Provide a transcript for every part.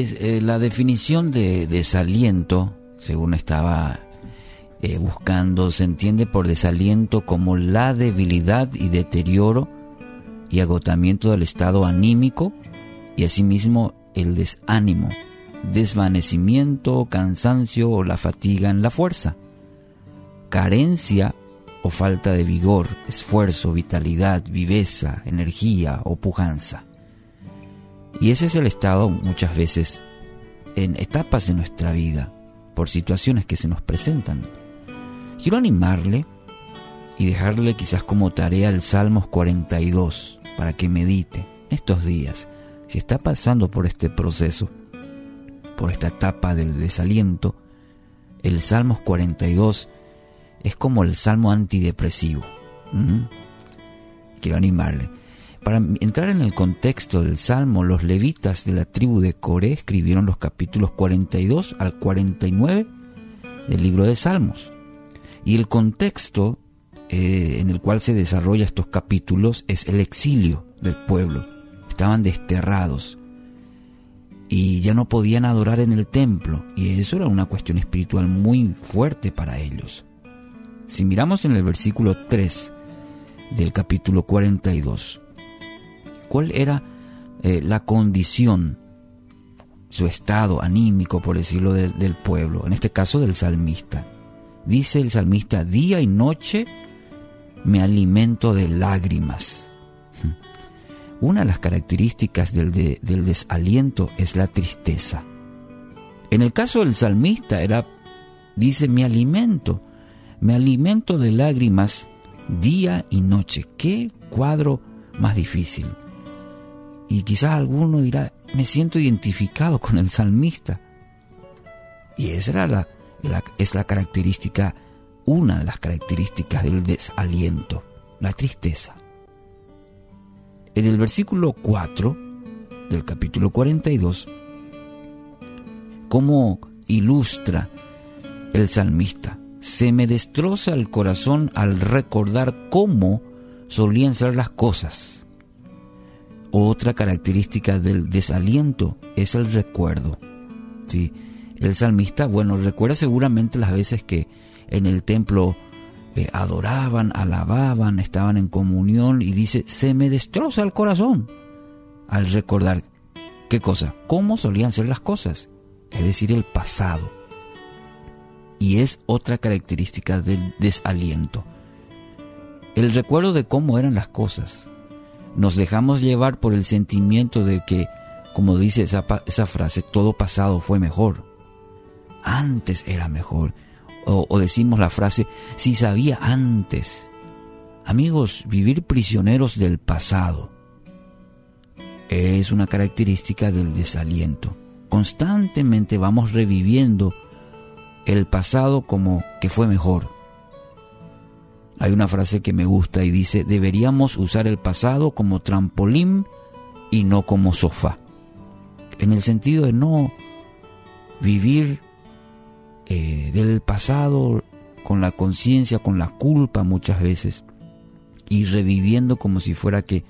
eh, la definición de desaliento, según estaba eh, buscando, se entiende por desaliento como la debilidad y deterioro y agotamiento del estado anímico y asimismo el desánimo, desvanecimiento, cansancio o la fatiga en la fuerza, carencia o falta de vigor, esfuerzo, vitalidad, viveza, energía o pujanza. Y ese es el estado muchas veces en etapas de nuestra vida, por situaciones que se nos presentan. Quiero animarle y dejarle quizás como tarea el Salmos 42 para que medite estos días. Si está pasando por este proceso, por esta etapa del desaliento, el Salmos 42 es como el salmo antidepresivo. Quiero animarle. Para entrar en el contexto del salmo, los levitas de la tribu de Coré escribieron los capítulos 42 al 49 del libro de Salmos. Y el contexto eh, en el cual se desarrolla estos capítulos es el exilio del pueblo. Estaban desterrados y ya no podían adorar en el templo y eso era una cuestión espiritual muy fuerte para ellos. Si miramos en el versículo 3 del capítulo 42, ¿cuál era eh, la condición, su estado anímico, por decirlo, del pueblo? En este caso del salmista. Dice el salmista, día y noche me alimento de lágrimas. Una de las características del, del desaliento es la tristeza. En el caso del salmista era, dice, me alimento, me alimento de lágrimas día y noche. Qué cuadro más difícil. Y quizás alguno dirá, me siento identificado con el salmista. Y esa era la, es la característica, una de las características del desaliento, la tristeza. En el versículo 4 del capítulo 42, ¿cómo ilustra el salmista? Se me destroza el corazón al recordar cómo solían ser las cosas. Otra característica del desaliento es el recuerdo. ¿sí? el salmista, bueno, recuerda seguramente las veces que en el templo eh, adoraban, alababan, estaban en comunión y dice, se me destroza el corazón al recordar qué cosa, cómo solían ser las cosas, es decir, el pasado. Y es otra característica del desaliento. El recuerdo de cómo eran las cosas. Nos dejamos llevar por el sentimiento de que, como dice esa, frase, todo pasado fue mejor antes era mejor. O, decimos la frase, si sabía antes. Amigos, vivir prisioneros del pasado es una característica del desaliento. Constantemente vamos reviviendo el pasado como que fue mejor. Hay una frase que me gusta y dice, deberíamos usar el pasado como trampolín y no como sofá. En el sentido de no vivir eh, del pasado con la conciencia, con la culpa muchas veces, y reviviendo como si fuera que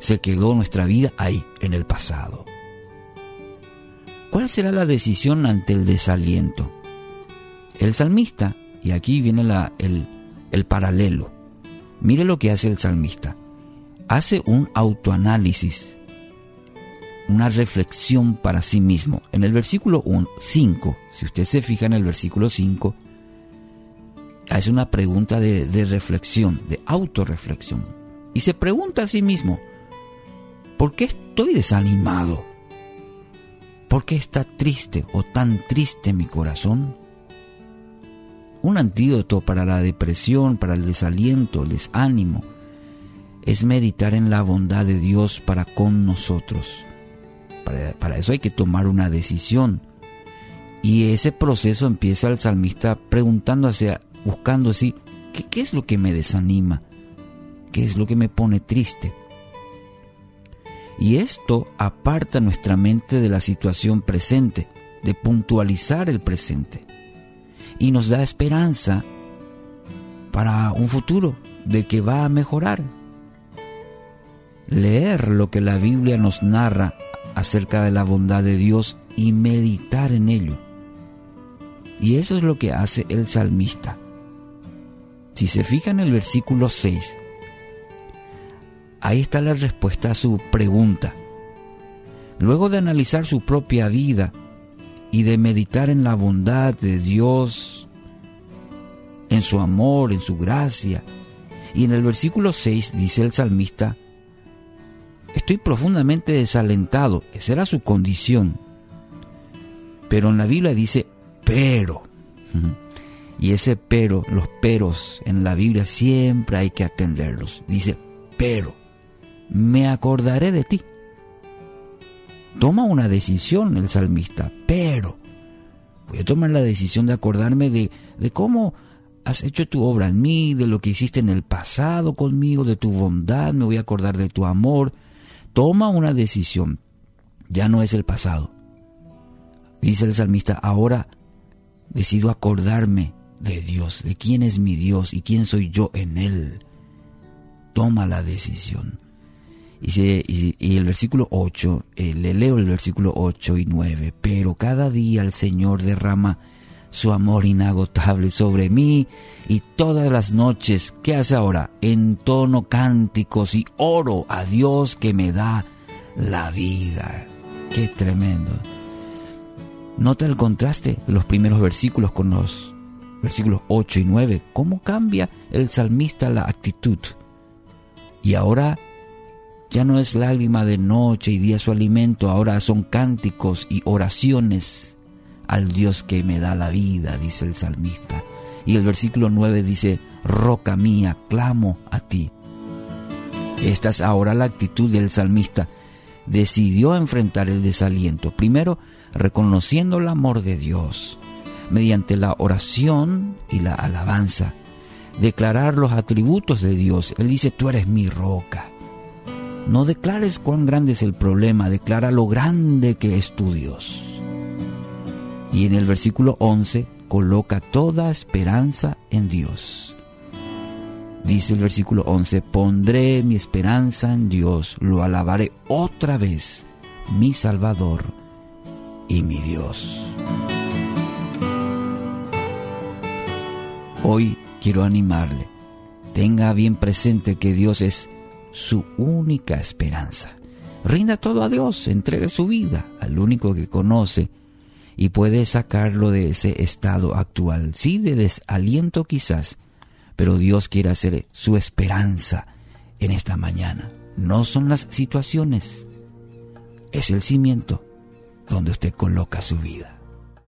se quedó nuestra vida ahí, en el pasado. ¿Cuál será la decisión ante el desaliento? El salmista, y aquí viene la, el, el paralelo, mire lo que hace el salmista, hace un autoanálisis una reflexión para sí mismo. En el versículo 5, si usted se fija en el versículo 5, hace una pregunta de, reflexión, de autorreflexión. Y se pregunta a sí mismo, ¿por qué estoy desanimado? ¿Por qué está triste o tan triste mi corazón? Un antídoto para la depresión, para el desaliento, el desánimo, es meditar en la bondad de Dios para con nosotros. Para, eso hay que tomar una decisión. Y ese proceso empieza el salmista preguntándose, buscando así, ¿qué, ¿qué, es lo que me desanima? ¿Qué es lo que me pone triste? Y esto aparta nuestra mente de la situación presente, de puntualizar el presente. Y nos da esperanza para un futuro, de que va a mejorar. Leer lo que la Biblia nos narra acerca de la bondad de Dios y meditar en ello. Y eso es lo que hace el salmista. Si se fija en el versículo 6, ahí está la respuesta a su pregunta. Luego de analizar su propia vida y de meditar en la bondad de Dios, en su amor, en su gracia, y en el versículo 6 dice el salmista, estoy profundamente desalentado, esa era su condición. Pero en la Biblia dice, pero. Y ese pero, los peros en la Biblia siempre hay que atenderlos. Dice, pero, me acordaré de ti. Toma una decisión el salmista, pero voy a tomar la decisión de acordarme de, de cómo has hecho tu obra en mí, de lo que hiciste en el pasado conmigo, de tu bondad, me voy a acordar de tu amor. Toma una decisión, ya no es el pasado. Dice el salmista, ahora decido acordarme de Dios, de quién es mi Dios y quién soy yo en Él. Toma la decisión. Y, el versículo 8, eh, le leo el versículo 8 y 9, pero cada día el Señor derrama su amor inagotable sobre mí y todas las noches, ¿qué hace ahora? Entono cánticos y oro a Dios que me da la vida. Qué tremendo. Nota el contraste de los primeros versículos con los versículos 8 y 9. ¿Cómo cambia el salmista la actitud? Y ahora ya no es lágrima de noche y día su alimento, ahora son cánticos y oraciones al Dios que me da la vida, dice el salmista. Y el versículo 9 dice, roca mía, clamo a ti. Esta es ahora la actitud del salmista. Decidió enfrentar el desaliento. Primero, reconociendo el amor de Dios mediante la oración y la alabanza. Declarar los atributos de Dios. Él dice, tú eres mi roca. No declares cuán grande es el problema, declara lo grande que es tu Dios. Y en el versículo 11 coloca toda esperanza en Dios. Dice el versículo 11, pondré mi esperanza en Dios, lo alabaré otra vez, mi Salvador y mi Dios. Hoy quiero animarle, tenga bien presente que Dios es su única esperanza. Rinda todo a Dios, entregue su vida al único que conoce y puede sacarlo de ese estado actual, sí de desaliento quizás, pero Dios quiere hacer su esperanza en esta mañana. No son las situaciones, es el cimiento donde usted coloca su vida.